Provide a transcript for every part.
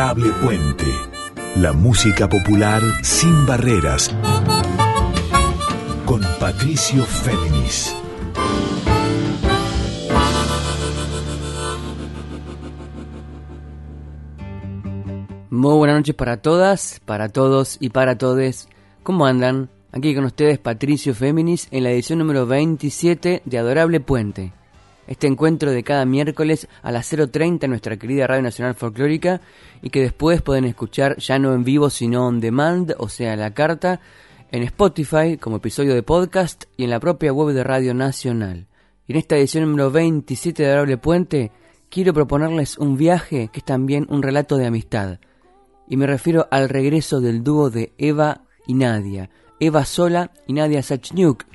Adorable Puente. La música popular sin barreras. Con Patricio Féminis. Muy buenas noches para todas, para todos y para todes. ¿Cómo andan? Aquí con ustedes Patricio Féminis en la edición número 27 de Adorable Puente. Este encuentro de cada miércoles a las 0.30 en nuestra querida Radio Nacional Folclórica y que después pueden escuchar ya no en vivo sino on demand, o sea, la carta, en Spotify como episodio de podcast y en la propia web de Radio Nacional. Y en esta edición número 27 de Adorable Puente quiero proponerles un viaje que es también un relato de amistad y me refiero al regreso del dúo de Eva y Nadia, Eva Sola y Nadia Sachniuk,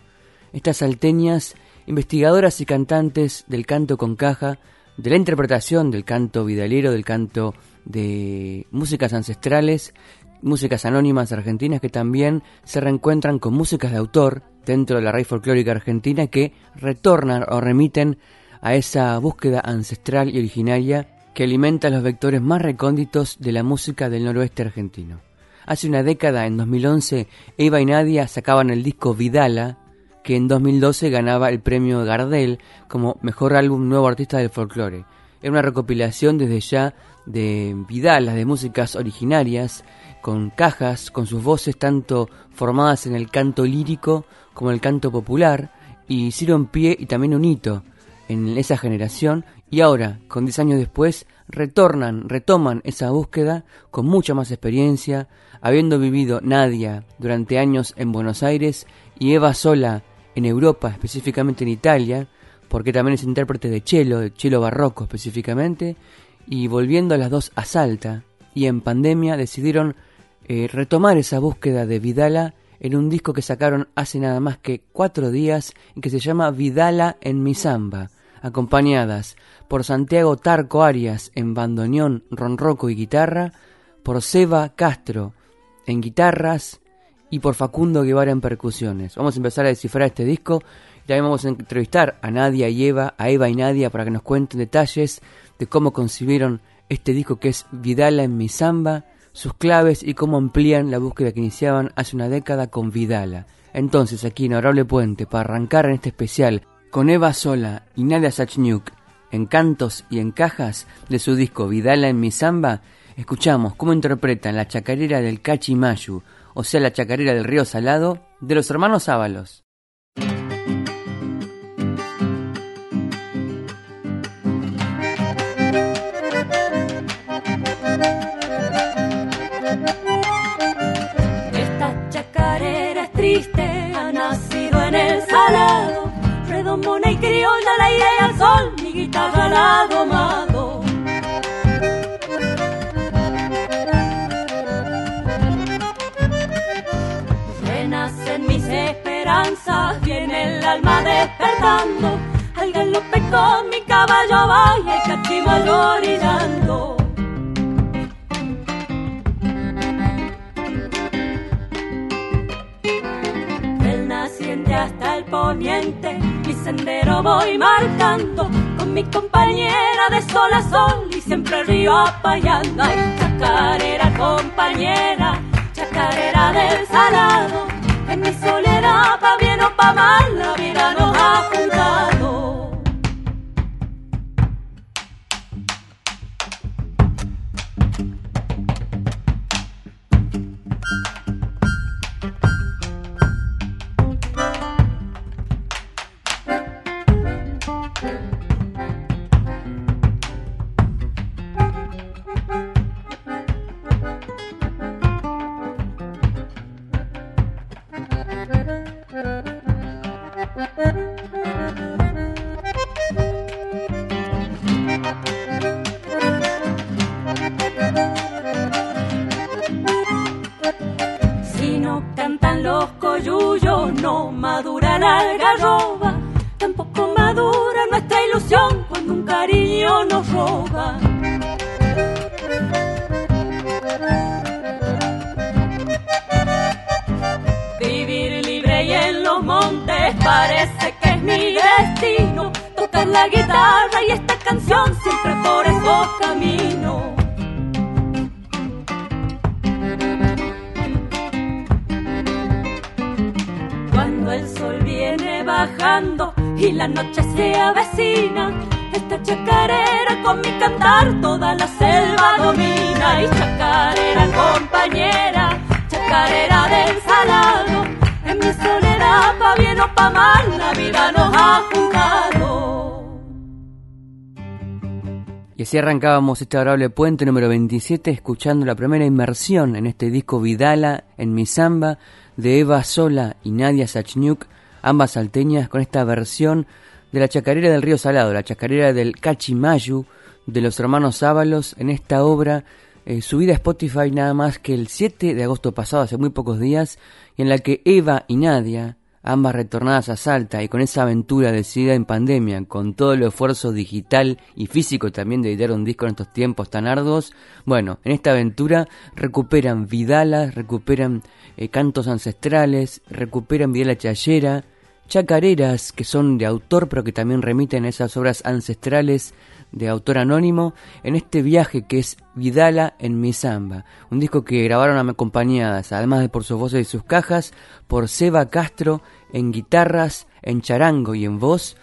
estas salteñas investigadoras y cantantes del canto con caja, de la interpretación del canto vidalero, del canto de músicas ancestrales, músicas anónimas argentinas que también se reencuentran con músicas de autor dentro de la raíz folclórica argentina que retornan o remiten a esa búsqueda ancestral y originaria que alimenta los vectores más recónditos de la música del noroeste argentino. Hace una década, en 2011, Eva y Nadia sacaban el disco Vidala, que en 2012 ganaba el premio Gardel como mejor álbum nuevo artista del folclore. Era una recopilación desde ya de vidalas, de músicas originarias, con cajas, con sus voces tanto formadas en el canto lírico como el canto popular, y hicieron pie y también un hito en esa generación y ahora, con 10 años después, retornan, retoman esa búsqueda con mucha más experiencia, habiendo vivido Nadia durante años en Buenos Aires y Eva sola en Europa, específicamente en Italia, porque también es intérprete de cello, de cello barroco específicamente, y volviendo a las dos a Salta, y en pandemia decidieron eh, retomar esa búsqueda de Vidala en un disco que sacaron hace nada más que cuatro días y que se llama Vidala en mi samba, acompañadas por Santiago Tarco Arias en bandoneón, ronroco y guitarra, por Seba Castro en guitarras y por Facundo Guevara en percusiones. Vamos a empezar a descifrar este disco y también vamos a entrevistar a Nadia y Eva, a Eva y Nadia para que nos cuenten detalles de cómo concibieron este disco que es Vidala en mi samba, sus claves y cómo amplían la búsqueda que iniciaban hace una década con Vidala. Entonces, aquí en Honorable Puente, para arrancar en este especial con Eva Sola y Nadia Sachniuk en cantos y en cajas de su disco Vidala en mi samba, escuchamos cómo interpretan la chacarera del Cachimayu, o sea la chacarera del río Salado, de los hermanos Ábalos. Esta chacarera es triste, ha nacido en el salado, redomona y criolla al aire y al sol, mi guitarra la ha viene el alma despertando, al galope con mi caballo vaya y cachimayo orillando. Del naciente hasta el poniente, mi sendero voy marcando con mi compañera de sol a sol y siempre río apayando. Ay, chacarera compañera, chacarera del salado, en mi soledad pa' bien o pa' mal la vida nos ha juntado. Y así arrancábamos este adorable puente número 27 escuchando la primera inmersión en este disco Vidala en mi samba de Eva Sola y Nadia Sachniuk, ambas salteñas con esta versión de la chacarera del río Salado, la chacarera del Cachimayu de los hermanos Ábalos en esta obra eh, subida a Spotify nada más que el 7 de agosto pasado, hace muy pocos días, y en la que Eva y Nadia ambas retornadas a Salta y con esa aventura decidida en pandemia, con todo el esfuerzo digital y físico también de editar un disco en estos tiempos tan arduos, bueno, en esta aventura recuperan vidalas, recuperan eh, cantos ancestrales, recuperan vidala chayera, chacareras que son de autor pero que también remiten a esas obras ancestrales de autor anónimo en este viaje que es Vidala en mi samba, un disco que grabaron acompañadas, además de por sus voces y sus cajas, por Seba Castro en guitarras, en charango y en voz,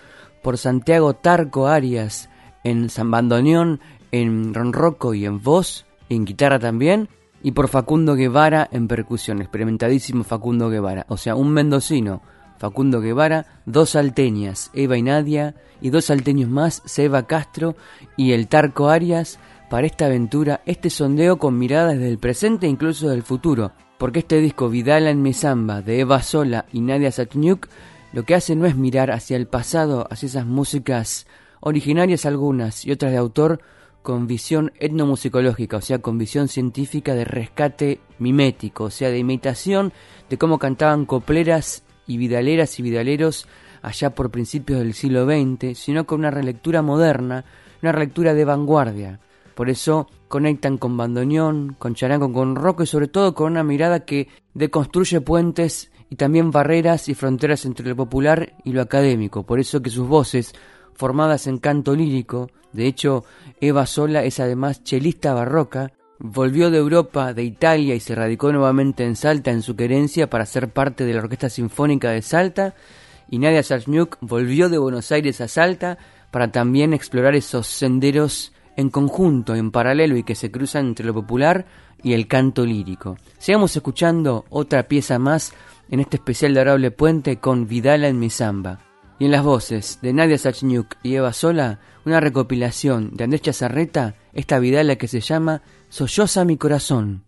por Santiago Tarco Arias en bandoneón, en ronroco y en voz, en guitarra también, y por Facundo Guevara en percusión, experimentadísimo Facundo Guevara, o sea, un mendocino Facundo Guevara, dos salteñas, Eva y Nadia, y dos salteños más, Seba Castro y el Tarco Arias, para esta aventura, este sondeo con miradas del presente e incluso del futuro, porque este disco Vidala en mi samba de Eva Sola y Nadia Satniuk lo que hace no es mirar hacia el pasado, hacia esas músicas originarias algunas y otras de autor con visión etnomusicológica, o sea, con visión científica de rescate mimético, o sea, de imitación de cómo cantaban copleras y vidaleras y vidaleros allá por principios del siglo XX, sino con una relectura moderna, una relectura de vanguardia. Por eso conectan con bandoneón, con charango, con rock y sobre todo con una mirada que deconstruye puentes y también barreras y fronteras entre lo popular y lo académico. Por eso que sus voces, formadas en canto lírico, de hecho Eva Sola es además chelista barroca, Volvió de Europa, de Italia y se radicó nuevamente en Salta en su querencia para ser parte de la Orquesta Sinfónica de Salta. Y Nadia Sachmiuk volvió de Buenos Aires a Salta para también explorar esos senderos en conjunto, en paralelo y que se cruzan entre lo popular y el canto lírico. Sigamos escuchando otra pieza más en este especial de Arable Puente con Vidala en mi samba. Y en las voces de Nadia Sachniuk y Eva Sola, una recopilación de Andrés Chazarreta, esta Vidala que se llama solloza mi corazón.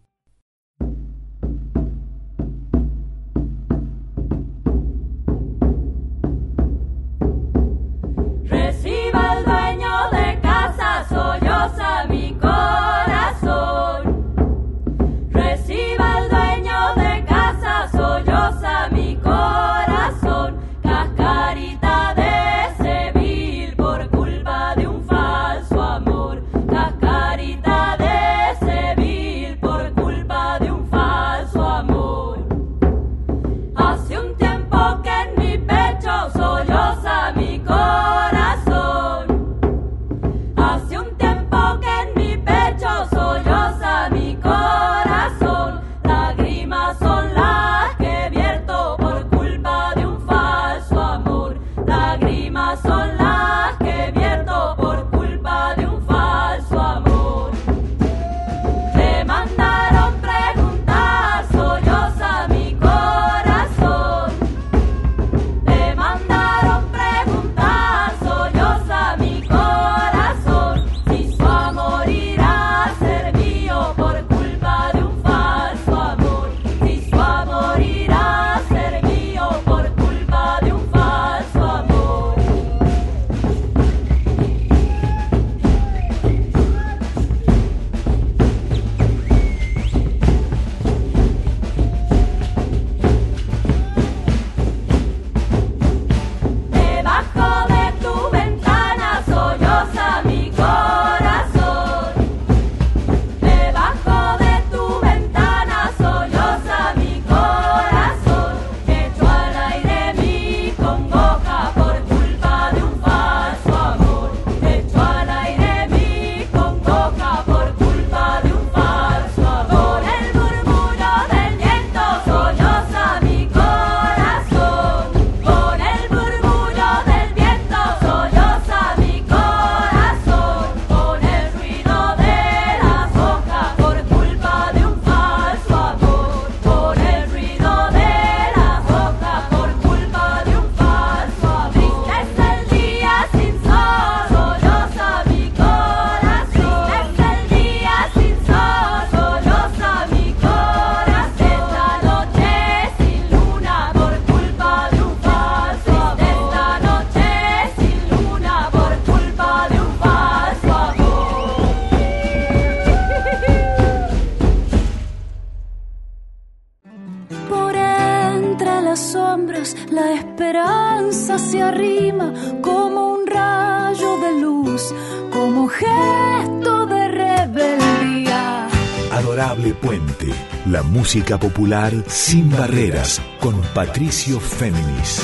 la esperanza se arrima como un rayo de luz, como gesto de rebeldía. Adorable Puente, la música popular sin barreras, con Patricio Féminis.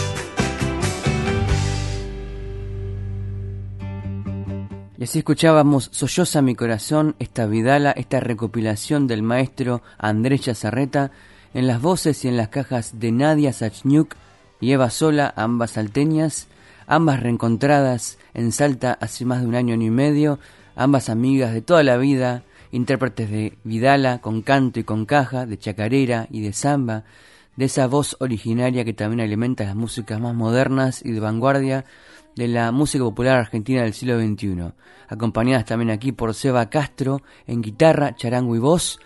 Y así escuchábamos Solloza mi corazón, esta Vidala, esta recopilación del maestro Andrés Chazarreta, en las voces y en las cajas de Nadia Sachniuk, y Eva Sola, ambas salteñas, ambas reencontradas en Salta hace más de un año y medio, ambas amigas de toda la vida, intérpretes de Vidala con canto y con caja, de chacarera y de samba, de esa voz originaria que también alimenta las músicas más modernas y de vanguardia de la música popular argentina del siglo XXI, acompañadas también aquí por Seba Castro en guitarra, charango y voz,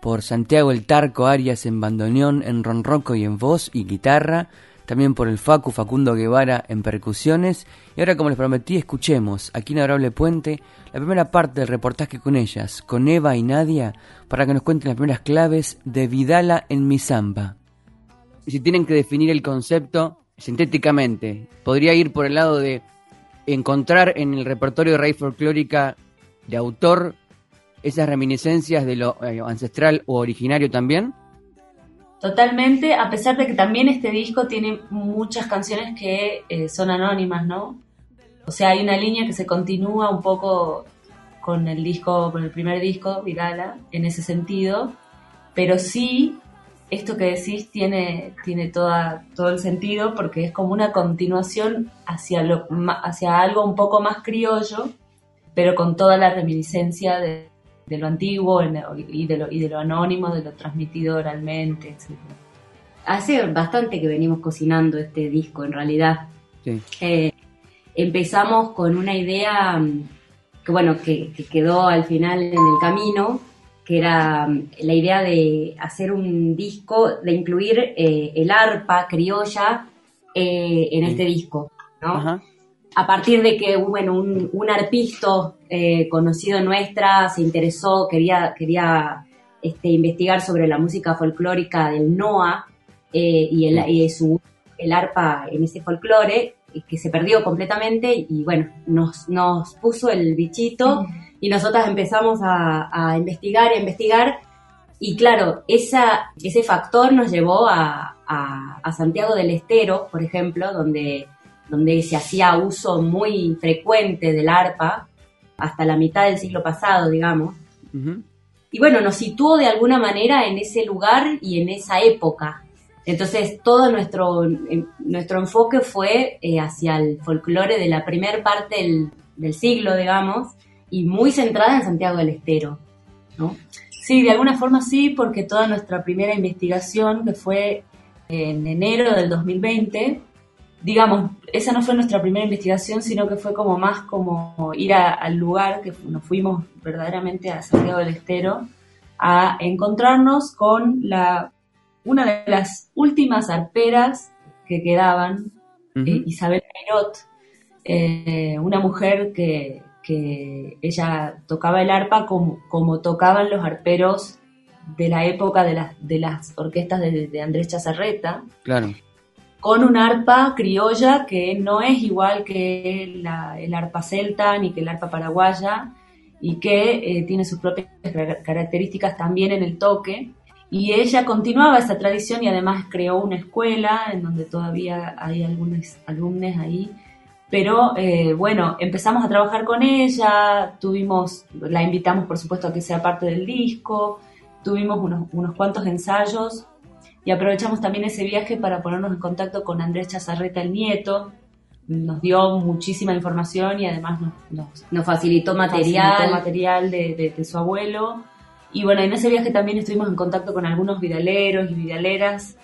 por Santiago El Tarco Arias en bandoneón, en ronroco y en voz y guitarra, también por el Facu Facundo Guevara en percusiones. Y ahora, como les prometí, escuchemos aquí en Adorable Puente la primera parte del reportaje con ellas, con Eva y Nadia, para que nos cuenten las primeras claves de Vidala en mi samba. Si tienen que definir el concepto sintéticamente, podría ir por el lado de encontrar en el repertorio de raíz folclórica de autor esas reminiscencias de lo eh, ancestral o originario también. Totalmente, a pesar de que también este disco tiene muchas canciones que eh, son anónimas, ¿no? O sea, hay una línea que se continúa un poco con el disco, con el primer disco, Vidala, en ese sentido, pero sí esto que decís tiene, tiene toda, todo el sentido porque es como una continuación hacia, lo, hacia algo un poco más criollo, pero con toda la reminiscencia de, lo antiguo y de lo, y de lo anónimo, de lo transmitido oralmente, etc. Hace bastante que venimos cocinando este disco, en realidad. Eh, empezamos con una idea mm, que, bueno, que quedó al final en el camino, que era mm, la idea de hacer un disco, de incluir eh, el arpa criolla eh, en este disco, ¿no? A partir de que, bueno, un, arpisto eh, conocido nuestra se interesó, quería, quería este, investigar sobre la música folclórica del NOA y, el, su, el arpa en ese folclore, que se perdió completamente y bueno, nos, nos puso el bichito y nosotras empezamos a, investigar y a investigar y claro, esa, ese factor nos llevó a, Santiago del Estero, por ejemplo, donde, donde se hacía uso muy frecuente del arpa hasta la mitad del siglo pasado, digamos. Y bueno, nos situó de alguna manera en ese lugar y en esa época. Entonces, todo nuestro, nuestro enfoque fue eh, hacia el folclore de la primera parte del, del siglo, digamos, y muy centrada en Santiago del Estero, ¿no? Sí, de alguna forma sí, porque toda nuestra primera investigación, que fue en enero del 2020, digamos, esa no fue nuestra primera investigación, sino que fue como más como ir al lugar, que nos fuimos verdaderamente a Santiago del Estero, a encontrarnos con la, una de las últimas arperas que quedaban, eh, Isabel Cairot, eh, una mujer que, que ella tocaba el arpa como, como tocaban los arperos de la época de las, de las orquestas de, Andrés Chazarreta. Claro. Con un arpa criolla que no es igual que el arpa celta ni que el arpa paraguaya y que eh, tiene sus propias características también en el toque. Y ella continuaba esa tradición y además creó una escuela en donde todavía hay algunos alumnos ahí pero eh, bueno, empezamos a trabajar con ella, tuvimos, la invitamos por supuesto a que sea parte del disco, tuvimos unos, unos cuantos ensayos y aprovechamos también ese viaje para ponernos en contacto con Andrés Chazarreta, el nieto. Nos dio muchísima información y además nos, nos, facilitó material, material de, de, su abuelo. Y bueno, en ese viaje también estuvimos en contacto con algunos vidaleros y vidaleras.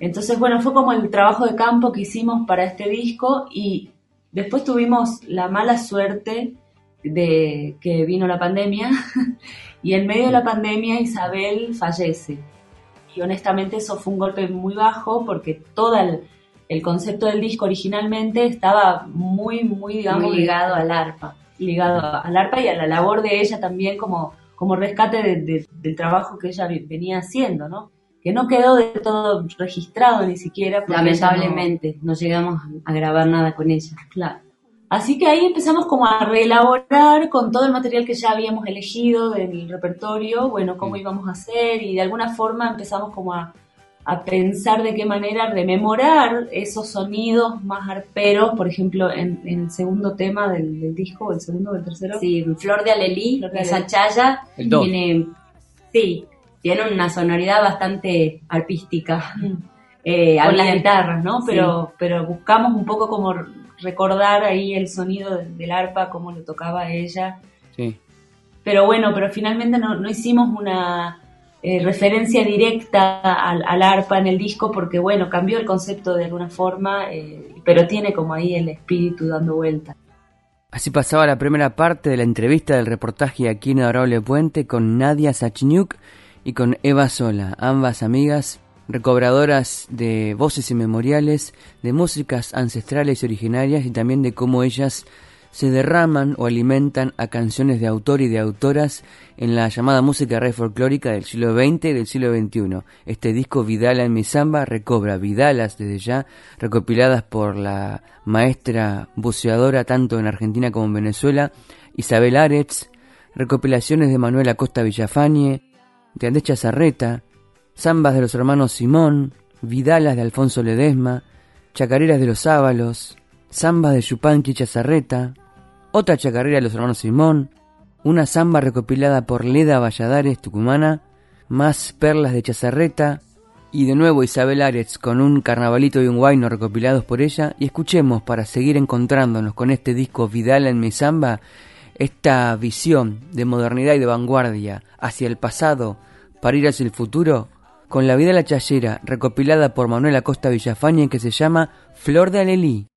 Entonces, bueno, fue como el trabajo de campo que hicimos para este disco y Después tuvimos la mala suerte de que vino la pandemia y en medio de la pandemia Isabel fallece. Y honestamente eso fue un golpe muy bajo porque todo el, concepto del disco originalmente estaba muy, muy, digamos, ligado al arpa. Ligado al arpa y a la labor de ella también como, como rescate del trabajo que ella venía haciendo, ¿no? que no quedó de todo registrado ni siquiera. Lamentablemente, no... llegamos a grabar nada con ella. Claro. Así que ahí empezamos como a reelaborar con todo el material que ya habíamos elegido del repertorio, bueno, cómo íbamos a hacer y de alguna forma empezamos como a, pensar de qué manera rememorar esos sonidos más arperos, por ejemplo, en, el segundo tema del, disco, el segundo o el tercero. Sí, Flor de Alelí, Flor de esa chaya, tiene, sí, tiene una sonoridad bastante arpística. Mm. Eh, con las guitarras, ¿no? Pero, pero buscamos un poco como recordar ahí el sonido del arpa, cómo lo tocaba ella. Sí. Pero bueno, pero finalmente no, hicimos una eh, referencia directa al, arpa en el disco porque bueno, cambió el concepto de alguna forma, eh, pero tiene como ahí el espíritu dando vuelta. Así pasaba la primera parte de la entrevista del reportaje aquí en Adorable Puente con Nadia Sachniuk y con Eva Sola, ambas amigas recobradoras de voces inmemoriales, de músicas ancestrales y originarias y también de cómo ellas se derraman o alimentan a canciones de autor y de autoras en la llamada música rey folclórica del siglo XX y del siglo XXI. Este disco Vidala en mi samba recobra vidalas desde ya, recopiladas por la maestra buceadora tanto en Argentina como en Venezuela, Isabel Aretz, recopilaciones de Manuel Acosta Villafañe, de Andrés Chazarreta, zambas de los hermanos Simón, vidalas de Alfonso Ledesma, chacareras de los Ábalos, zambas de Yupanqui Chazarreta, otra chacarera de los hermanos Simón, una zamba recopilada por Leda Valladares Tucumana, más perlas de Chazarreta, y de nuevo Isabel Aretz con un carnavalito y un guayno recopilados por ella, y escuchemos para seguir encontrándonos con este disco Vidal en mi samba, esta visión de modernidad y de vanguardia hacia el pasado para ir hacia el futuro con la vida de la chayera, recopilada por Manuel Acosta Villafaña que se llama Flor de Alelí.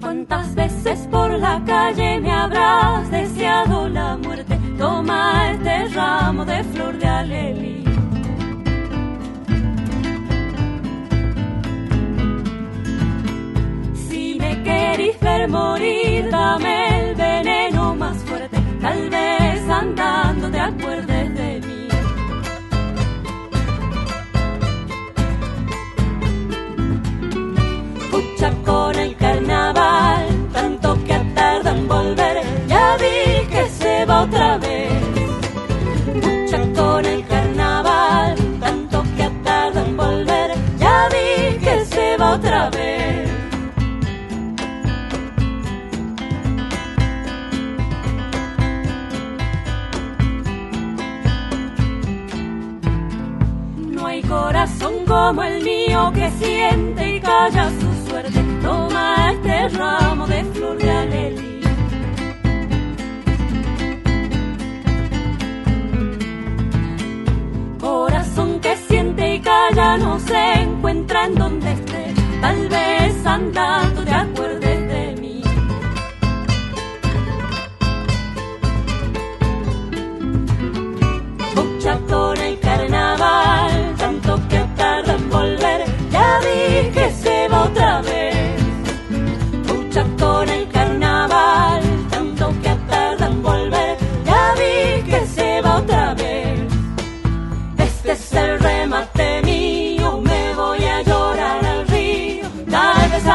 ¿Cuántas veces por la calle me habrás deseado la muerte? Toma este ramo de flor de alelí morir, calla su suerte, toma este ramo de flor de alelí. Corazón que siente y calla no se encuentra en donde esté, tal vez andando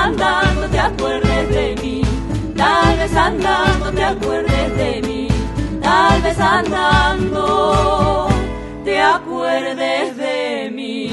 andando te acuerdes de mí, tal vez andando te acuerdes de mí, tal vez andando te acuerdes de mí.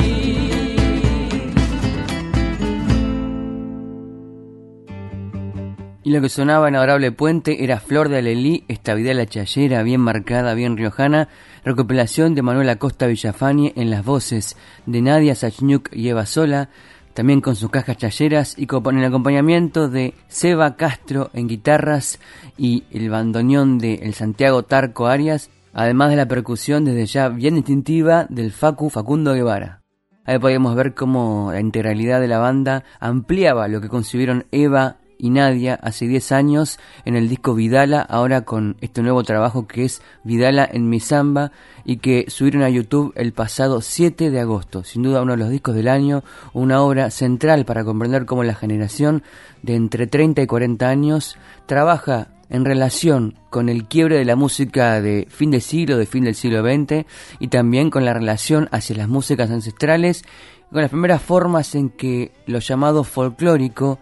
Y lo que sonaba en Adorable Puente era Flor de Alelí, esta vida la chayera, bien marcada, bien riojana, recopilación de Manuel Acosta Villafañe en las voces de Nadia Sachniuk y Eva Sola, también con sus cajas chayeras y con el acompañamiento de Seba Castro en guitarras y el bandoneón de el Santiago Tarco Arias, además de la percusión desde ya bien distintiva del Facu Facundo Guevara. Ahí podíamos ver cómo la integralidad de la banda ampliaba lo que concibieron Eva y Nadia hace 10 años en el disco Vidala, ahora con este nuevo trabajo que es Vidala en mi samba y que subieron a YouTube el pasado 7 de agosto. Sin duda uno de los discos del año, una obra central para comprender cómo la generación de entre 30 y 40 años trabaja en relación con el quiebre de la música de fin de siglo, de fin del siglo XX, y también con la relación hacia las músicas ancestrales, con las primeras formas en que lo llamado folclórico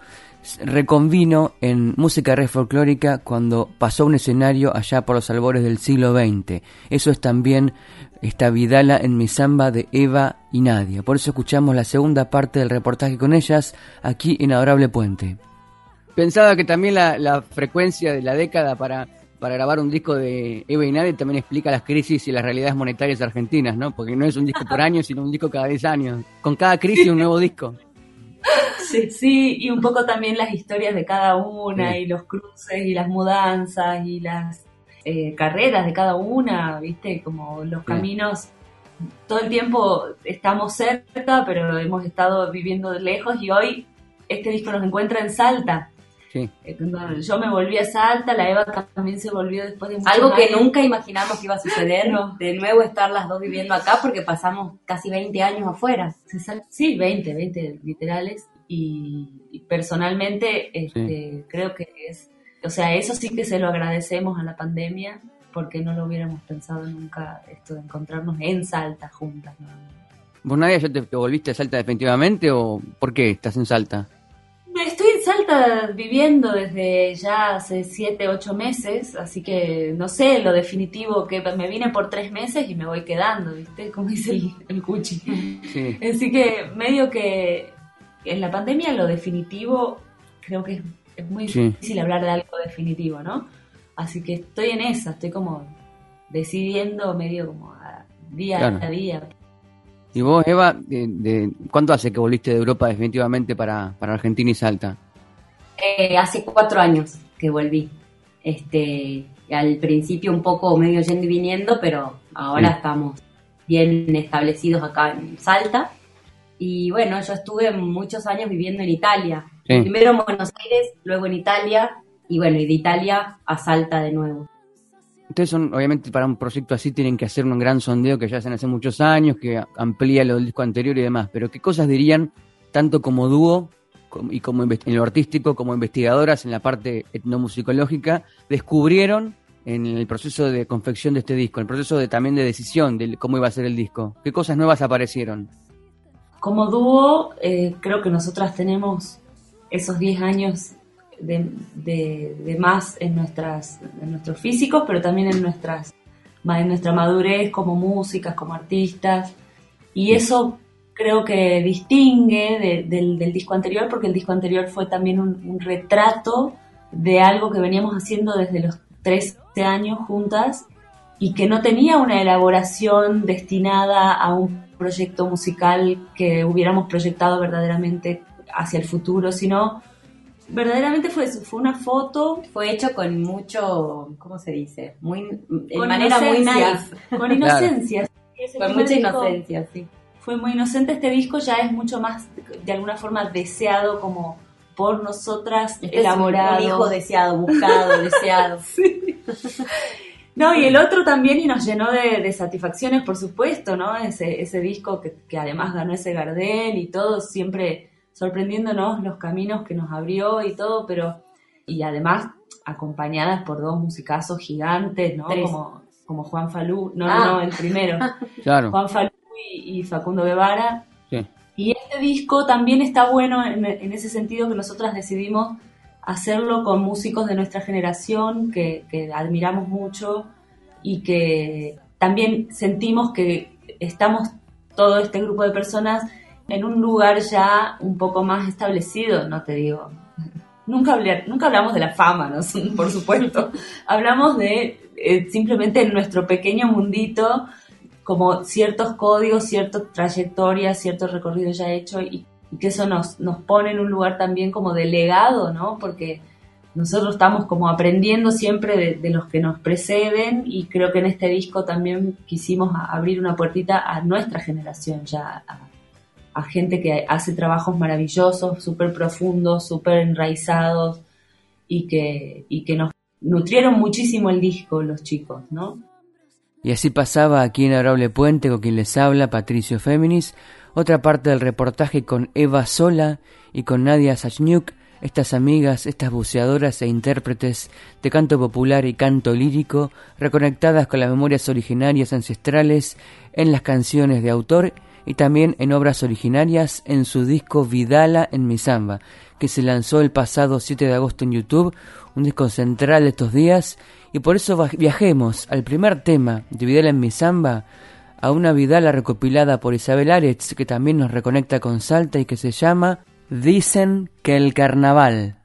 reconvino en música red folclórica cuando pasó un escenario allá por los albores del siglo XX. Eso es también esta Vidala en mi samba de Eva y Nadia. Por eso escuchamos la segunda parte del reportaje con ellas aquí en Adorable Puente. Pensaba que también la, frecuencia de la década para, para grabar un disco de Eva y Nadia también explica las crisis y las realidades monetarias argentinas, ¿no? Porque no es un disco por año, sino un disco cada 10 años. Con cada crisis un nuevo disco. Sí, sí, y un poco también las historias de cada una y los cruces y las mudanzas y las eh, carreras de cada una, ¿viste? Como los caminos, todo el tiempo estamos cerca, pero hemos estado viviendo lejos y hoy este disco nos encuentra en Salta. Sí. Yo me volví a Salta, la Eva también se volvió después de Algo que nunca imaginamos que iba a suceder, de nuevo estar las dos viviendo acá porque pasamos casi 20 años afuera. Sí, 20, 20 literales y, personalmente este, creo que es, o sea, eso sí que se lo agradecemos a la pandemia porque no lo hubiéramos pensado nunca esto de encontrarnos en Salta juntas. ¿Vos, Nadia, ya te, volviste a Salta definitivamente o por qué estás en Salta? Estoy Salta viviendo desde ya hace siete, ocho meses, así que no sé lo definitivo, que me vine por tres meses y me voy quedando, ¿viste? Como dice el, el Cuchi. Así que medio que en la pandemia lo definitivo creo que es, muy difícil hablar de algo definitivo, ¿no? Así que estoy en esa, estoy como decidiendo medio como día a día. ¿Y vos, Eva, de, cuánto hace que volviste de Europa definitivamente para, para Argentina y Salta? Eh, hace cuatro años que volví. Este, al principio un poco medio yendo y viniendo, pero ahora estamos bien establecidos acá en Salta y bueno, yo estuve muchos años viviendo en Italia. Primero en Buenos Aires, luego en Italia, y bueno, y de Italia a Salta de nuevo. Ustedes son, obviamente, para un proyecto así tienen que hacer un gran sondeo que ya hacen hace muchos años, que amplía lo del disco anterior y demás. Pero, ¿qué cosas dirían, tanto como dúo y como en lo artístico, como investigadoras en la parte etnomusicológica, descubrieron en el proceso de confección de este disco, en el proceso de, también de decisión de cómo iba a ser el disco? ¿Qué cosas nuevas aparecieron? Como dúo, eh, creo que nosotras tenemos esos 10 años de, más en, nuestras, en nuestros físicos, pero también en, nuestras, en nuestra madurez como músicas, como artistas. Y eso creo que distingue del, disco anterior, porque el disco anterior fue también un, un, retrato de algo que veníamos haciendo desde los 13 años juntas y que no tenía una elaboración destinada a un proyecto musical que hubiéramos proyectado verdaderamente hacia el futuro, sino verdaderamente fue eso, fue una foto. Fue hecho con mucho, ¿cómo se dice? Muy, de manera muy nice. Con inocencia. Con mucha inocencia, sí. Fue muy inocente este disco, ya es mucho más, de alguna forma, deseado como por nosotras, elaborado. un hijo deseado, buscado, deseado. Sí. No, y el otro también y nos llenó de, satisfacciones, por supuesto, ¿no? Ese, ese disco que, que, además ganó ese Gardel y todo, siempre sorprendiéndonos los caminos que nos abrió y todo, pero, y además acompañadas por dos musicazos gigantes, ¿no? Como, como Juan Falú, no, no, ah. el primero. claro. Juan Falú y, Facundo Guevara. Sí. Y este disco también está bueno en, en ese sentido que nosotras decidimos hacerlo con músicos de nuestra generación que, admiramos mucho y que también sentimos que estamos todo este grupo de personas en un lugar ya un poco más establecido, no te digo. Nunca, nunca hablamos de la fama, ¿no? por supuesto. hablamos de eh, simplemente en nuestro pequeño mundito, como ciertos códigos, ciertas trayectorias, cierto recorrido ya hecho y y que eso nos, nos pone en un lugar también como de legado, ¿no? Porque nosotros estamos como aprendiendo siempre de, los que nos preceden y creo que en este disco también quisimos abrir una puertita a nuestra generación, ya a, gente que hace trabajos maravillosos, súper profundos, súper enraizados y que, y que nos nutrieron muchísimo el disco los chicos, ¿no? Y así pasaba aquí en Adorable Puente con quien les habla, Patricio Féminis, otra parte del reportaje con Eva Sola y con Nadia Sachniuk estas amigas, estas buceadoras e intérpretes de canto popular y canto lírico, reconectadas con las memorias originarias ancestrales en las canciones de autor y también en obras originarias en su disco Vidala en mi samba, que se lanzó el pasado 7 de agosto en YouTube, un disco central de estos días, y por eso viajemos al primer tema de Vidala en mi samba, a una Vidala recopilada por Isabel Aretz, que también nos reconecta con Salta y que se llama Dicen que el carnaval.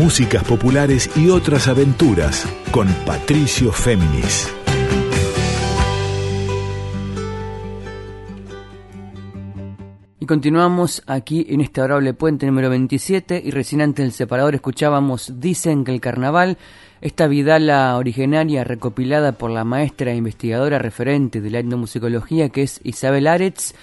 Músicas populares y otras aventuras con Patricio Féminis. Y continuamos aquí en este adorable puente número 27 y recién antes del separador escuchábamos Dicen que el carnaval, esta vidala originaria recopilada por la maestra e investigadora referente de la etnomusicología que es Isabel Aretz,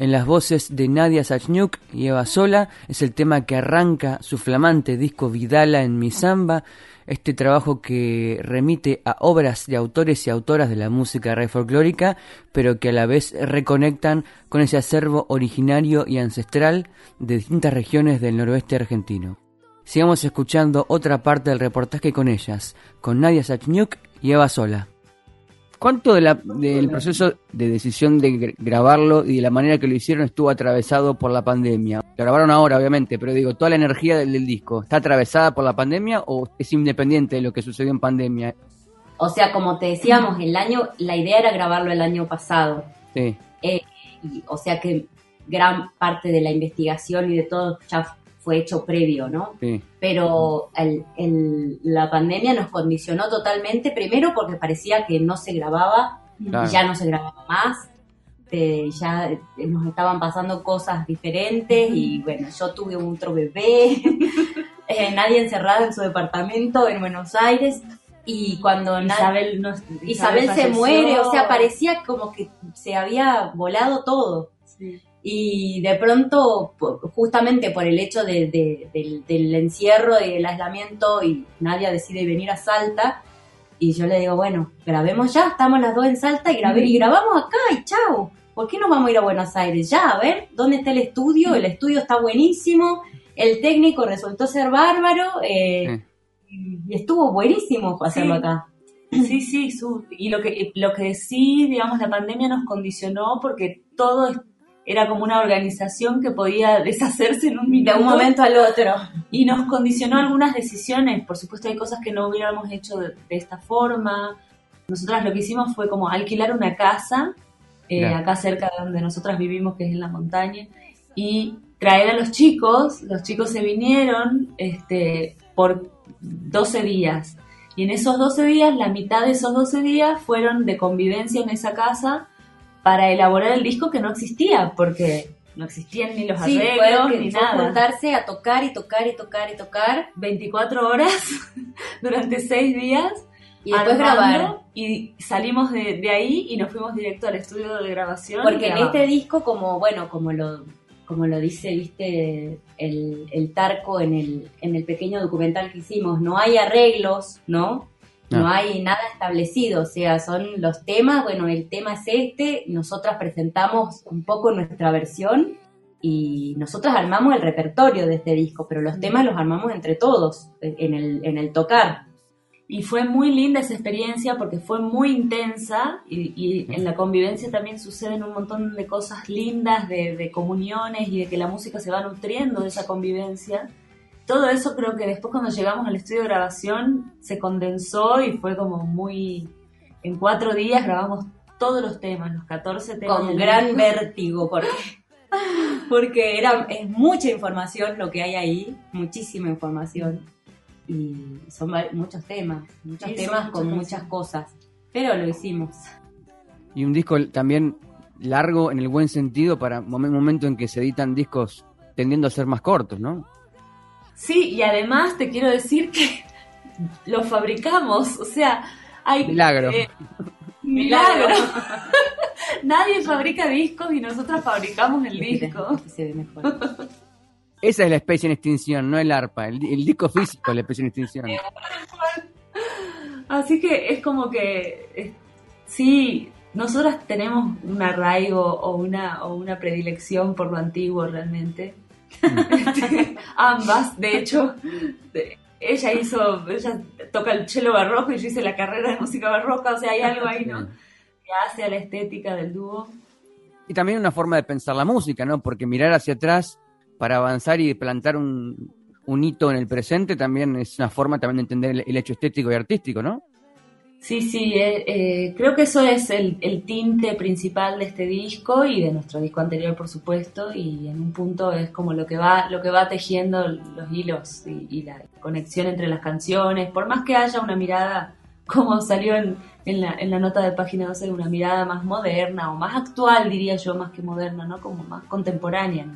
en las voces de Nadia Sachniuk y Eva Sola. Es el tema que arranca su flamante disco Vidala en mi samba, este trabajo que remite a obras de autores y autoras de la música rey folclórica, pero que a la vez reconectan con ese acervo originario y ancestral de distintas regiones del noroeste argentino. Sigamos escuchando otra parte del reportaje con ellas, con Nadia Sachniuk y Eva Sola. ¿Cuánto de la, del proceso de decisión de grabarlo y de la manera que lo hicieron estuvo atravesado por la pandemia? Lo grabaron ahora, obviamente, pero digo, toda la energía del, disco, ¿está atravesada por la pandemia o es independiente de lo que sucedió en pandemia? O sea, como te decíamos, el año, la idea era grabarlo el año pasado. Sí. Eh, o sea que gran parte de la investigación y de todo ya fue hecho previo, ¿no? Sí. Pero la pandemia nos condicionó totalmente, primero porque parecía que no se grababa, y ya no se grababa más, ya nos estaban pasando cosas diferentes y bueno, yo tuve un otro bebé, eh, nadie encerrado en su departamento en Buenos Aires y cuando Isabel, Isabel, se muere, o sea, parecía como que se había volado todo. Y de pronto, justamente por el hecho del, encierro, del aislamiento, y nadie decide venir a Salta, y yo le digo, bueno, grabemos ya, estamos las dos en Salta y, grabé, y grabamos acá y chao. ¿Por qué no vamos a ir a Buenos Aires? Ya, a ver, ¿dónde está el estudio? El estudio está buenísimo, el técnico resultó ser bárbaro, eh, y estuvo buenísimo hacerlo acá. Sí, sí, y lo que, lo que sí, digamos, la pandemia nos condicionó porque todo era como una organización que podía deshacerse en un minuto. De un momento al otro. Y nos condicionó algunas decisiones. Por supuesto, hay cosas que no hubiéramos hecho de, esta forma. Nosotras lo que hicimos fue como alquilar una casa, eh, acá cerca de donde nosotras vivimos, que es en la montaña, y traer a los chicos. Los chicos se vinieron este, por 12 días. Y en esos 12 días, la mitad de esos 12 días fueron de convivencia en esa casa para elaborar el disco que no existía, porque no existían ni los arreglos ni nada. juntarse a tocar y tocar y tocar y tocar. 24 horas durante 6 días y después grabar. y salimos de, ahí y nos fuimos directo al estudio de grabación porque en este disco como bueno como lo como lo dice viste el, el Tarco en el en el pequeño documental que hicimos no hay arreglos no no. hay nada establecido, o sea, son los temas, bueno, el tema es este, nosotras presentamos un poco nuestra versión y nosotras armamos el repertorio de este disco, pero los temas los armamos entre todos en el, en el tocar. Y fue muy linda esa experiencia porque fue muy intensa y, en la convivencia también suceden un montón de cosas lindas, de, de comuniones y de que la música se va nutriendo de esa convivencia todo eso creo que después cuando llegamos al estudio de grabación se condensó y fue como muy... En cuatro días grabamos todos los temas, los 14 temas. Con gran vértigo, porque, porque era, es mucha información lo que hay ahí, muchísima información. Y son muchos temas, muchos temas con muchas cosas. Pero lo hicimos. Y un disco también largo en el buen sentido para un momento en que se editan discos tendiendo a ser más cortos, ¿no? Sí, y además te quiero decir que lo fabricamos, o sea, hay... Milagro. Eh, milagro. Nadie fabrica discos y nosotros fabricamos el disco. Esa es la especie en extinción, no el arpa, el, disco físico es la especie en extinción. Así que es como que, sí, nosotras tenemos un arraigo o una, o una predilección por lo antiguo realmente. Este, ambas, de hecho, ella hizo, ella toca el cello barroco y yo hice la carrera de música barroca, o sea, hay algo ahí, ¿no? Que hace a la estética del dúo. Y también una forma de pensar la música, ¿no? Porque mirar hacia atrás para avanzar y plantar un, hito en el presente también es una forma también de entender el hecho estético y artístico, ¿no? Sí, sí, eh, eh, creo que eso es el, tinte principal de este disco y de nuestro disco anterior, por supuesto, y en un punto es como lo que va, lo que va tejiendo los hilos y, la conexión entre las canciones, por más que haya una mirada, como salió en, en, la, en la nota de página 12, una mirada más moderna o más actual, diría yo, más que moderna, ¿no? Como más contemporánea.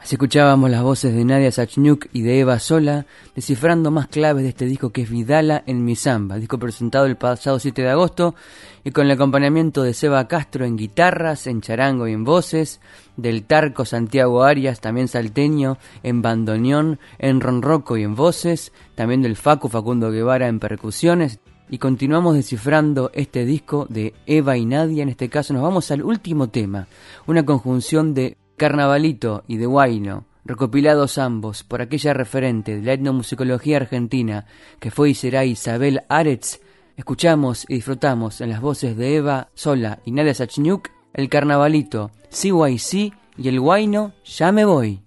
Así escuchábamos las voces de Nadia Sachniuk y de Eva Sola, descifrando más claves de este disco que es Vidala en mi samba, disco presentado el pasado 7 de agosto y con el acompañamiento de Seba Castro en guitarras, en charango y en voces, del Tarco Santiago Arias, también salteño, en bandoneón, en ronroco y en voces, también del Facu Facundo Guevara en percusiones, y continuamos descifrando este disco de Eva y Nadia. En este caso nos vamos al último tema, una conjunción de Carnavalito y De Guayno, recopilados ambos por aquella referente de la etnomusicología argentina que fue y será Isabel Aretz, escuchamos y disfrutamos en las voces de Eva Sola y Nadia Sachniuk el Carnavalito, CYC y el Guayno Ya me voy.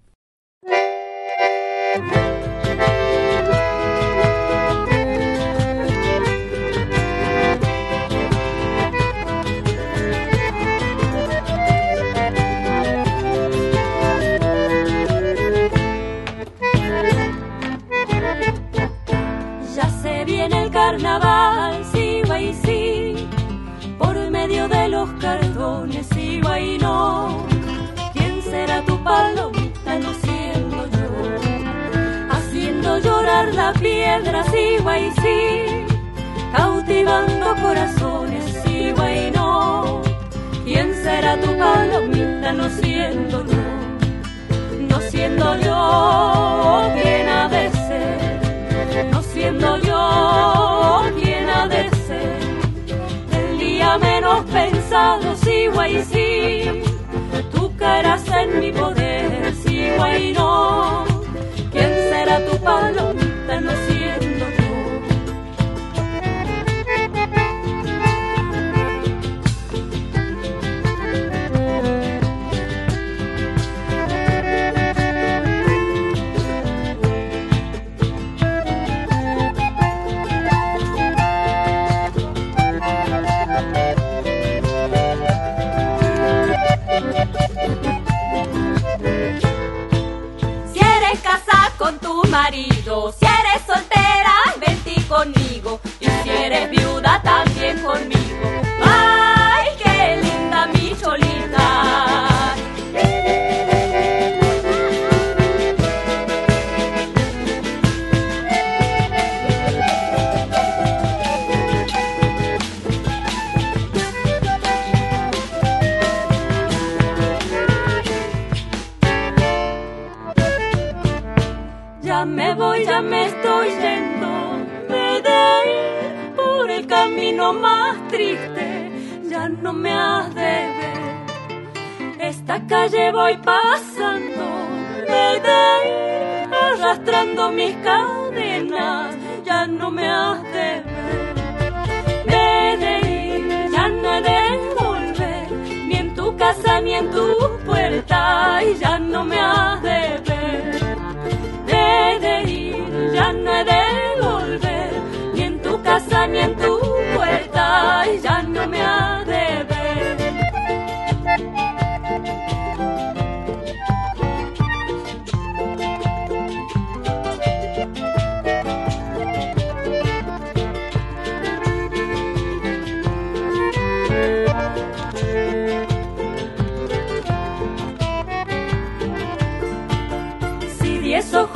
Piedras iba y sí, cautivando corazones y no. ¿Quién será tu palomita no siendo yo, no siendo yo quien ha de ser, no siendo yo quien ha de ser, el día menos pensado sigo y sí, tú caerás en mi poder, sigo y no, ¿quién será tu palomita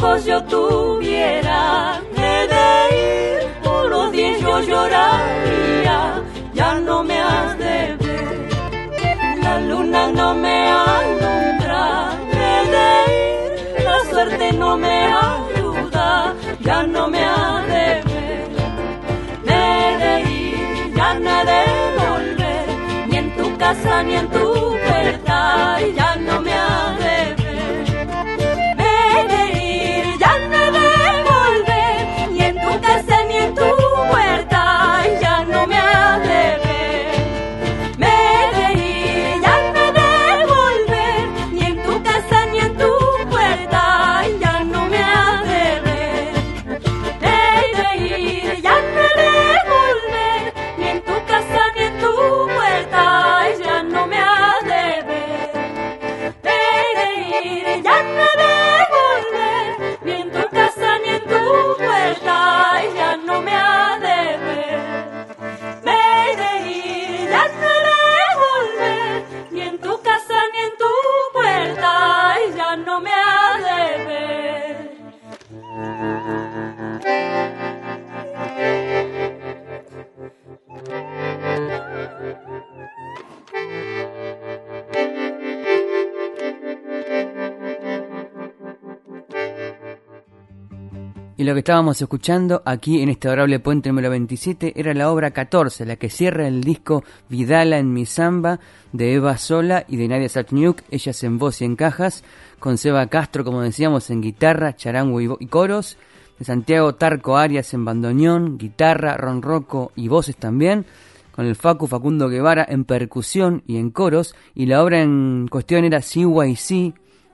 ojos yo tuviera, he de ir por los diez yo lloraría, ya no me has de ver. La luna no me alumbra, he de ir, la suerte no me ayuda, ya no me ha de ver. He de ir, ya no he de volver, ni en tu casa ni en tu puerta, ya que estábamos escuchando aquí en este adorable puente número 27 era la obra 14, la que cierra el disco Vidala en mi samba de Eva Sola y de Nadia Satniuk, ellas en voz y en cajas, con Seba Castro, como decíamos, en guitarra, charango y, coros, de Santiago Tarco Arias en bandoneón, guitarra, ronroco y voces también, con el Facu Facundo Guevara en percusión y en coros, y la obra en cuestión era Sí,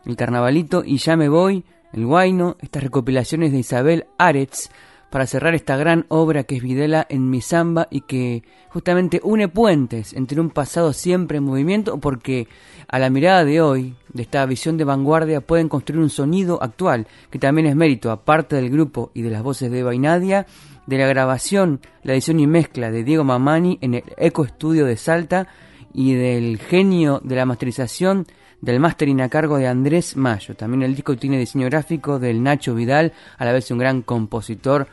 el carnavalito y Ya me voy, el guayno, estas recopilaciones de Isabel Aretz, para cerrar esta gran obra que es Videla en mi samba y que justamente une puentes entre un pasado siempre en movimiento, porque a la mirada de hoy, de esta visión de vanguardia, pueden construir un sonido actual, que también es mérito, aparte del grupo y de las voces de Eva y Nadia, de la grabación, la edición y mezcla de Diego Mamani en el Eco Estudio de Salta y del genio de la masterización del mastering a cargo de Andrés Mayo. También el disco tiene diseño gráfico del Nacho Vidal, a la vez un gran compositor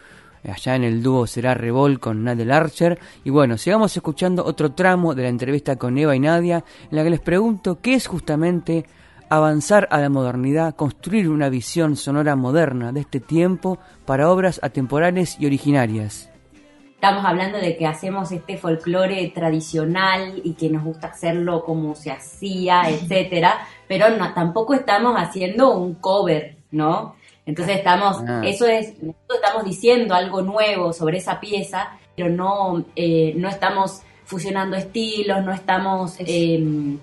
allá en el dúo Será Revol con Nadel Archer. Y bueno, sigamos escuchando otro tramo de la entrevista con Eva y Nadia, en la que les pregunto qué es justamente avanzar a la modernidad, construir una visión sonora moderna de este tiempo para obras atemporales y originarias. Estamos hablando de que hacemos este folclore tradicional y que nos gusta hacerlo como se hacía, etcétera, pero no, tampoco estamos haciendo un cover, ¿no? Entonces estamos, ah. eso es, estamos diciendo algo nuevo sobre esa pieza, pero no, eh, no estamos fusionando estilos, no estamos... Eh,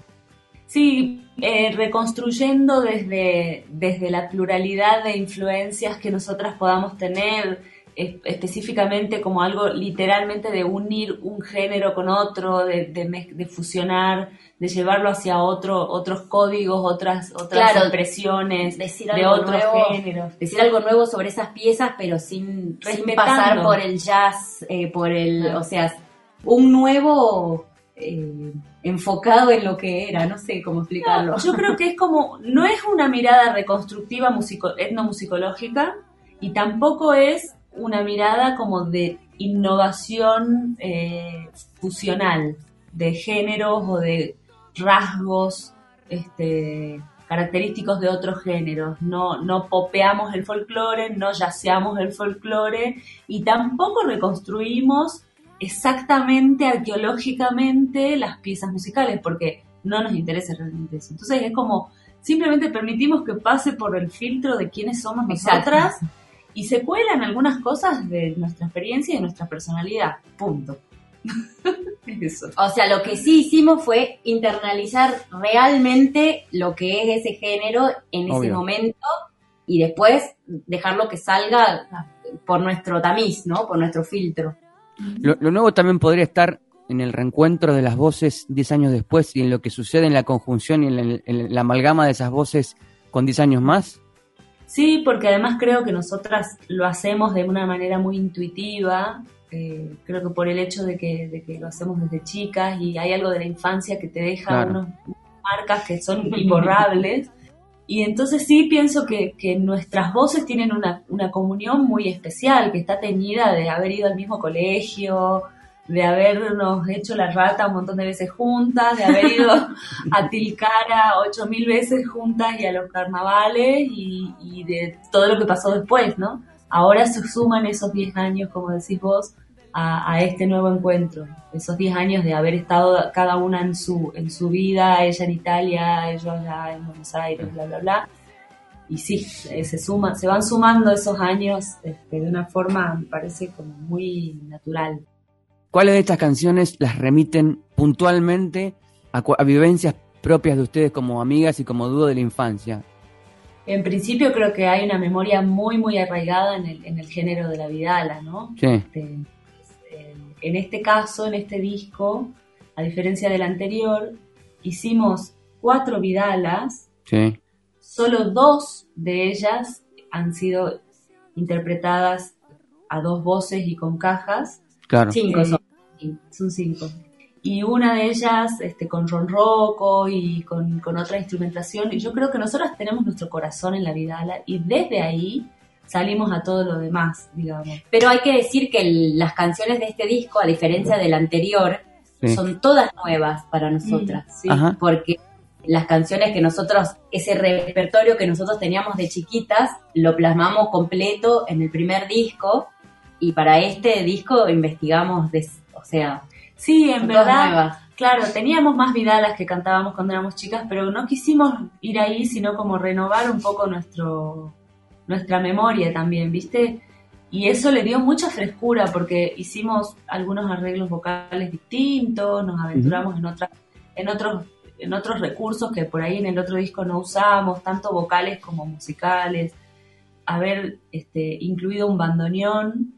sí, eh, reconstruyendo desde, desde la pluralidad de influencias que nosotras podamos tener, específicamente como algo literalmente de unir un género con otro, de, de, fusionar, de llevarlo hacia otro, otros códigos, otras, otras expresiones de otros géneros. Decir algo nuevo sobre esas piezas, pero sin, pasar por el jazz, eh, por el, o sea, un nuevo eh, enfocado en lo que era, no sé cómo explicarlo. yo creo que es como, no es una mirada reconstructiva musico, etnomusicológica y tampoco es una mirada como de innovación eh, fusional, de géneros o de rasgos este, característicos de otros géneros. No, no popeamos el folclore, no yaceamos el folclore y tampoco reconstruimos exactamente arqueológicamente las piezas musicales, porque no nos interesa realmente eso. Entonces es como simplemente permitimos que pase por el filtro de quiénes somos nosotras y se cuelan algunas cosas de nuestra experiencia y de nuestra personalidad. Punto. eso. O sea, lo que sí hicimos fue internalizar realmente lo que es ese género en ese momento y después dejarlo que salga por nuestro tamiz, ¿no? Por nuestro filtro. Lo, nuevo también podría estar en el reencuentro de las voces 10 años después y en lo que sucede en la conjunción y en, la amalgama de esas voces con 10 años más. Sí, porque además creo que nosotras lo hacemos de una manera muy intuitiva, eh, creo que por el hecho de que, lo hacemos desde chicas y hay algo de la infancia que te deja unas marcas que son imborrables. Y entonces sí pienso que, nuestras voces tienen una, comunión muy especial, que está teñida de haber ido al mismo colegio, de habernos hecho la rata un montón de veces juntas, de haber ido a Tilcara ocho mil veces juntas y a los carnavales y, de todo lo que pasó después, ¿no? Ahora se suman esos diez años, como decís vos, a, este nuevo encuentro. Esos 10 años de haber estado cada una en su, en su vida, ella en Italia, ellos allá en Buenos Aires, bla, bla, bla. Y sí, eh, se, suma, se van sumando esos años este, de una forma, me parece, como muy natural. ¿Cuáles de estas canciones las remiten puntualmente a, vivencias propias de ustedes como amigas y como dúo de la infancia? En principio creo que hay una memoria muy, muy arraigada en el, en el género de la Vidala, ¿no? Sí. Este, en este caso, en este disco, a diferencia del anterior, hicimos cuatro vidalas. Sí. Solo dos de ellas han sido interpretadas a dos voces y con cajas. Claro. Cinco son. Son cinco. Y una de ellas este, con ronroco y con, con otra instrumentación. Y yo creo que nosotras tenemos nuestro corazón en la vidala y desde ahí salimos a todo lo demás, digamos. Pero hay que decir que las canciones de este disco, a diferencia del anterior, son todas nuevas para nosotras, mm, porque las canciones que nosotros, ese repertorio que nosotros teníamos de chiquitas, lo plasmamos completo en el primer disco y para este disco investigamos, o sea, sí, en verdad. Claro, teníamos más vidalas que cantábamos cuando éramos chicas, pero no quisimos ir ahí, sino como renovar un poco nuestro, nuestra memoria también, ¿viste? Y eso le dio mucha frescura porque hicimos algunos arreglos vocales distintos, nos aventuramos en, otra, en, otros, en otros recursos que por ahí en el otro disco no usamos, tanto vocales como musicales. Haber este, incluido un bandoneón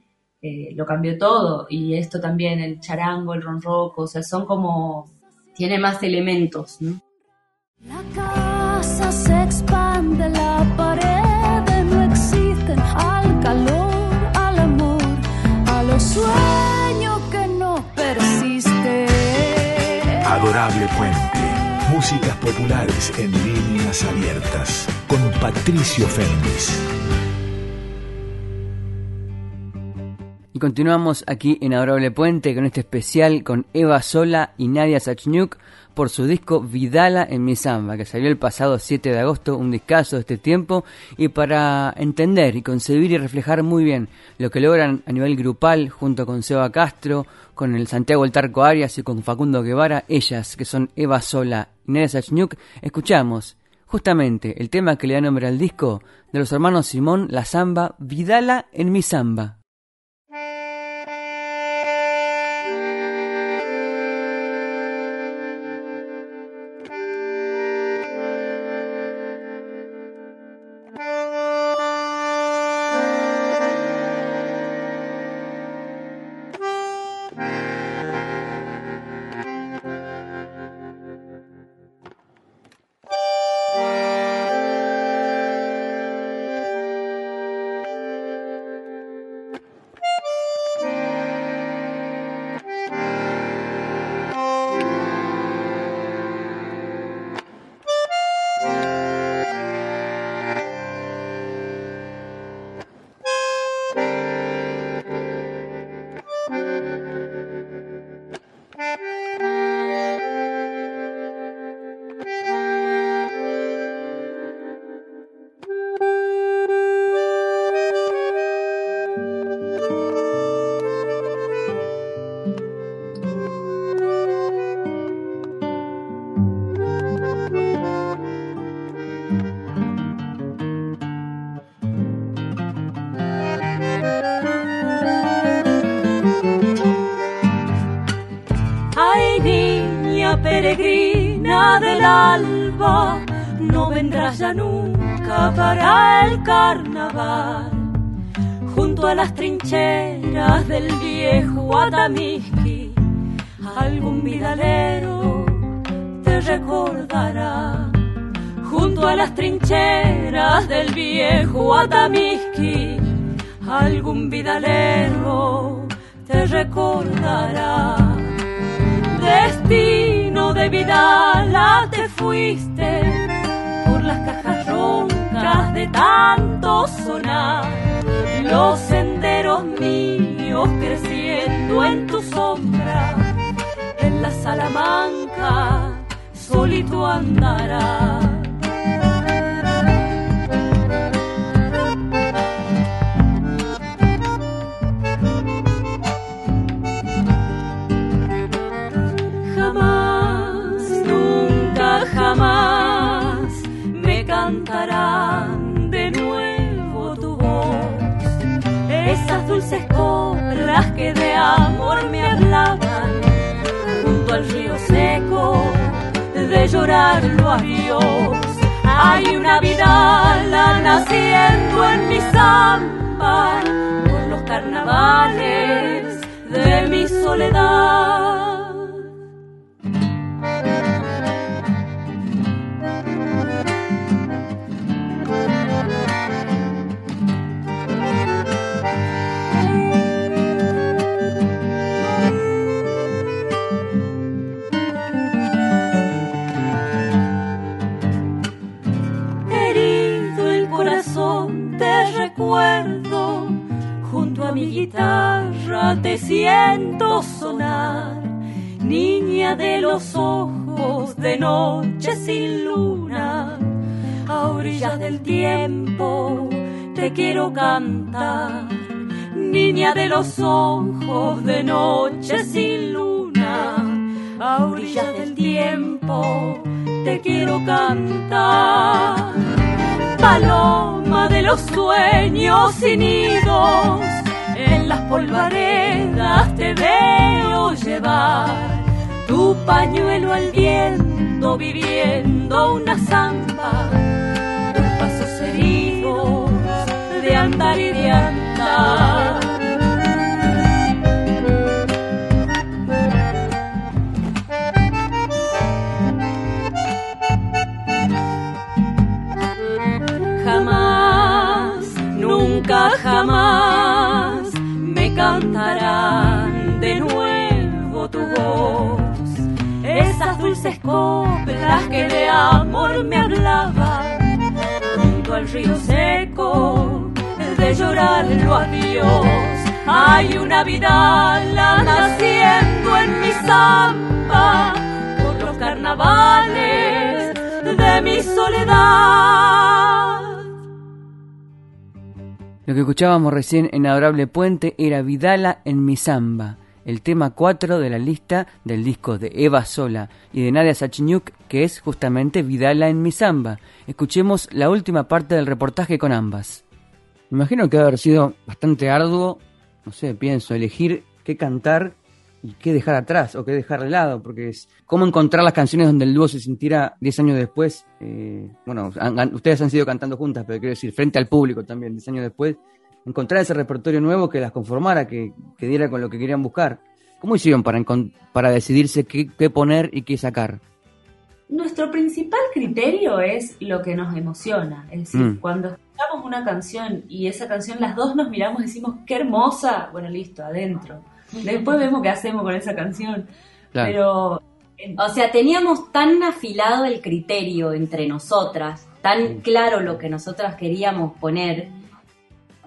eh, lo cambió todo y esto también, el charango, el ronroco, o sea, son como... Tiene más elementos, ¿no? La casa se expande, la pared sueño que no persiste. Adorable Puente. Músicas populares en líneas abiertas. Con Patricio Fénix. Y continuamos aquí en Adorable Puente con este especial con Eva Sola y Nadia Sachniuk por su disco Vidala en mi samba, que salió el pasado 7 de agosto, un discazo de este tiempo, y para entender y concebir y reflejar muy bien lo que logran a nivel grupal junto con Seba Castro, con el Santiago El Tarco Arias y con Facundo Guevara, ellas que son Eva Sola y Nadia Sachniuk, escuchamos justamente el tema que le da nombre al disco de los hermanos Simón, la samba Vidala en mi samba. No vendrás ya nunca para el carnaval. Junto a las trincheras del viejo Atamiski, algún vidalero te recordará. Junto a las trincheras del viejo Atamiski, algún vidalero te recordará. Destino de vida la te fuiste de tanto sonar. Los senderos míos creciendo en tu sombra, en la Salamanca solito andará. De llorarlo a Dios. Hay una vida naciendo en mi samba por los carnavales de mi soledad. Guitarra te siento sonar, niña de los ojos de noche sin luna, a orillas del tiempo te quiero cantar, niña de los ojos de noche sin luna, a orillas del tiempo te quiero cantar paloma de los sueños sin nidos, las polvaredas te veo llevar tu pañuelo al viento viviendo una zamba, tus pasos heridos de andar y de andar. Coplas que de amor me hablaban junto al río seco de llorarlo a Dios. Hay una vida naciendo en mi samba por los carnavales de mi soledad. Lo que escuchábamos recién en Adorable Puente era Vidala en mi samba, el tema 4 de la lista del disco de Eva Sola y de Nadia Sachiñuk, que es justamente Vidala en mi samba. Escuchemos la última parte del reportaje con ambas. Me imagino que haber sido bastante arduo no sé, pienso, elegir qué cantar y qué dejar atrás o qué dejar de lado, porque es cómo encontrar las canciones donde el dúo se sintiera 10 años después. Eh, bueno, ustedes han sido cantando juntas, pero quiero decir, frente al público también, 10 años después, encontrar ese repertorio nuevo que las conformara, que, diera con lo que querían buscar. ¿Cómo hicieron para, para decidirse qué, qué poner y qué sacar? Nuestro principal criterio es lo que nos emociona. Es decir, mm. cuando escuchamos una canción y esa canción las dos nos miramos y decimos, qué hermosa, bueno, listo, adentro. Después vemos qué hacemos con esa canción. Pero... O sea, teníamos tan afilado el criterio entre nosotras, tan claro lo que nosotras queríamos poner.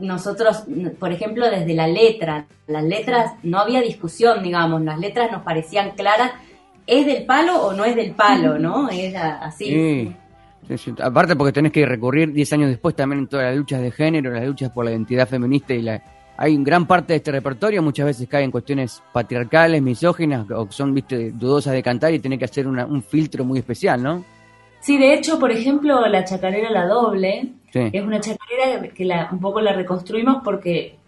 Nosotros, por ejemplo, desde la letra, las letras no había discusión, digamos, las letras nos parecían claras ¿es del palo o no es del palo, no? Es así. Sí. Aparte porque tenés que recurrir 10 años después también en todas las luchas de género, las luchas por la identidad feminista y la... Hay gran parte de este repertorio, muchas veces cae en cuestiones patriarcales, misóginas, o que son, viste, dudosas de cantar y tiene que hacer un filtro muy especial, ¿no? Sí, de hecho, por ejemplo, la chacarera La Doble es una chacarera que la, un poco la reconstruimos porque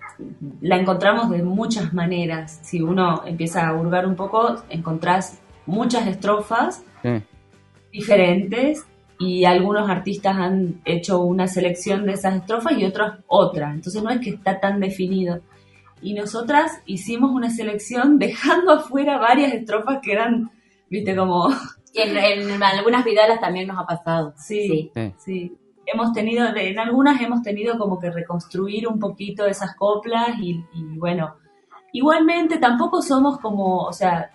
la encontramos de muchas maneras. Si uno empieza a hurgar un poco, encontrás muchas estrofas diferentes y algunos artistas han hecho una selección de esas estrofas y otros otra. Entonces no es que está tan definido. Y nosotras hicimos una selección dejando afuera varias estrofas que eran, viste, como... En, algunas vidalas también nos ha pasado. Sí, sí, Hemos tenido, en algunas hemos tenido como que reconstruir un poquito esas coplas y, y bueno, igualmente tampoco somos como, o sea,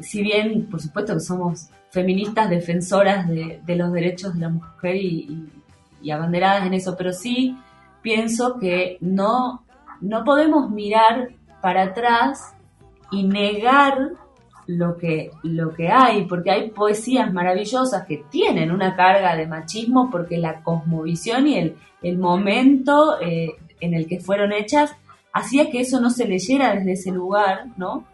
si bien, por supuesto que somos feministas defensoras de, los derechos de la mujer y, abanderadas en eso, pero sí pienso que no, no podemos mirar para atrás y negar lo que, lo que hay, porque hay poesías maravillosas que tienen una carga de machismo porque la cosmovisión y el, el momento eh, en el que fueron hechas hacía que eso no se leyera desde ese lugar, ¿no?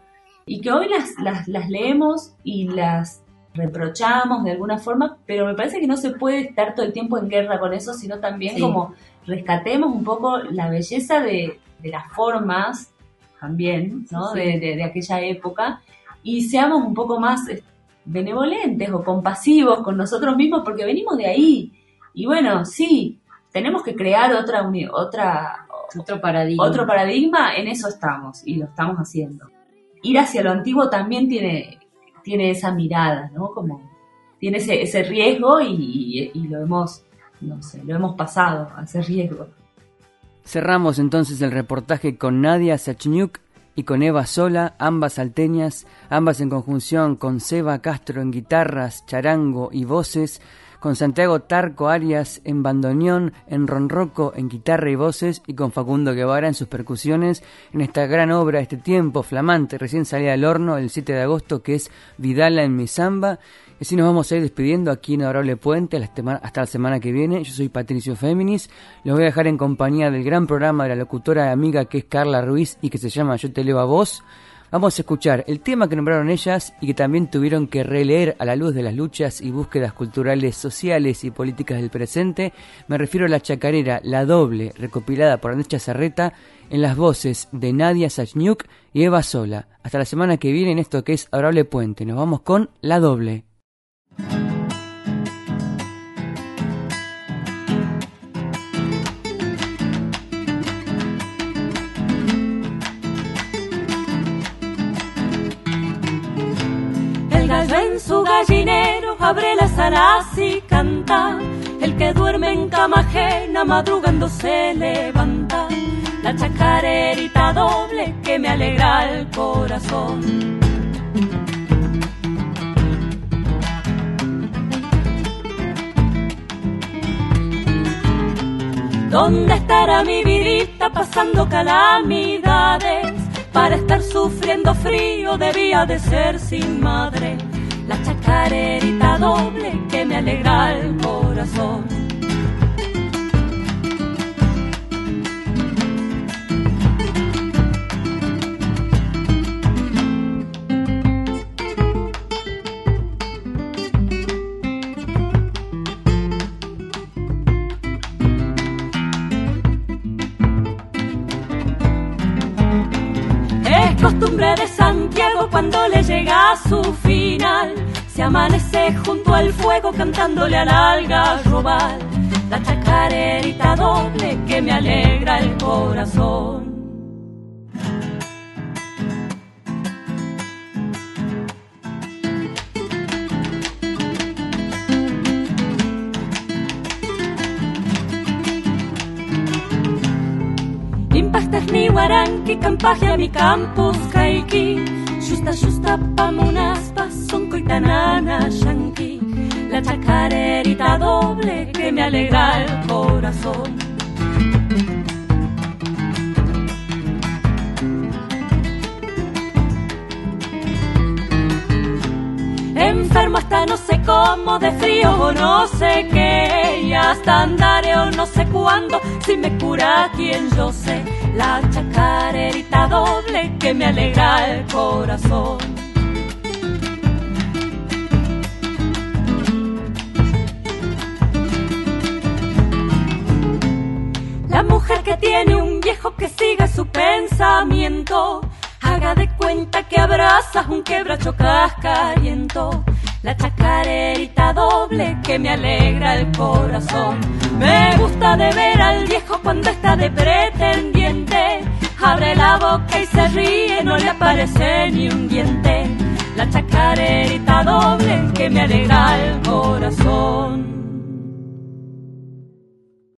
y que hoy las, las, leemos y las reprochamos de alguna forma, pero me parece que no se puede estar todo el tiempo en guerra con eso, sino también como rescatemos un poco la belleza de, las formas también, ¿no? De, aquella época y seamos un poco más eh, benevolentes o compasivos con nosotros mismos porque venimos de ahí. Y bueno, sí, tenemos que crear otra, otra otro paradigma. Otro paradigma, en eso estamos y lo estamos haciendo ir hacia lo antiguo también tiene, tiene esa mirada, ¿no? Como tiene ese, ese riesgo y, lo hemos, no sé, lo hemos pasado a ese riesgo. Cerramos entonces el reportaje con Nadia Sachniuk y con Eva Sola, ambas salteñas, ambas en conjunción con Seba Castro en guitarras, charango y voces, con Santiago Tarco Arias en bandoneón, en ronroco, en guitarra y voces, y con Facundo Guevara en sus percusiones, en esta gran obra, este tiempo flamante, recién salida del horno el 7 de agosto, que es Vidala en mi samba. Y así nos vamos a ir despidiendo aquí en Adorable Puente hasta la semana que viene. Yo soy Patricio Féminis. Los voy a dejar en compañía del gran programa de la locutora amiga que es Carla Ruiz y que se llama Yo te leo a vos. Vamos a escuchar el tema que nombraron ellas y que también tuvieron que releer a la luz de las luchas y búsquedas culturales, sociales y políticas del presente. Me refiero a la chacarera La Doble, recopilada por Andrés Chazarreta en las voces de Nadia Sachniuk y Eva Sola. Hasta la semana que viene en esto que es Adorable Puente. Nos vamos con La Doble. Su gallinero abre las alas y canta. El que duerme en cama ajena madrugando se levanta. La chacarerita doble que me alegra el corazón. ¿Dónde estará mi vidita pasando calamidades? Para estar sufriendo frío debía de ser sin madre. La chacarerita doble que me alegra el corazón. costumbre de Santiago cuando le llega su. Se amanece junto al fuego cantándole al algarrobal. La chacarerita doble que me alegra el corazón. ni waranki campagia mi campus kaiki Justa justa pamunaspa coitanana shanki La chacarerita doble que me alegra el corazón Enfermo hasta no sé cómo, de frío o no sé qué, y hasta andaré o no sé cuándo, si me cura quien yo sé la chacarerita doble que me alegra el corazón. La mujer que tiene un viejo que siga su pensamiento, haga de cuenta que abraza un quebracho cascariento la chacarerita doble que me alegra el corazón. Me gusta de ver al viejo cuando está de pretendiente. Abre la boca y se ríe, no le aparece ni un diente. La chacarerita doble que me alegra el corazón.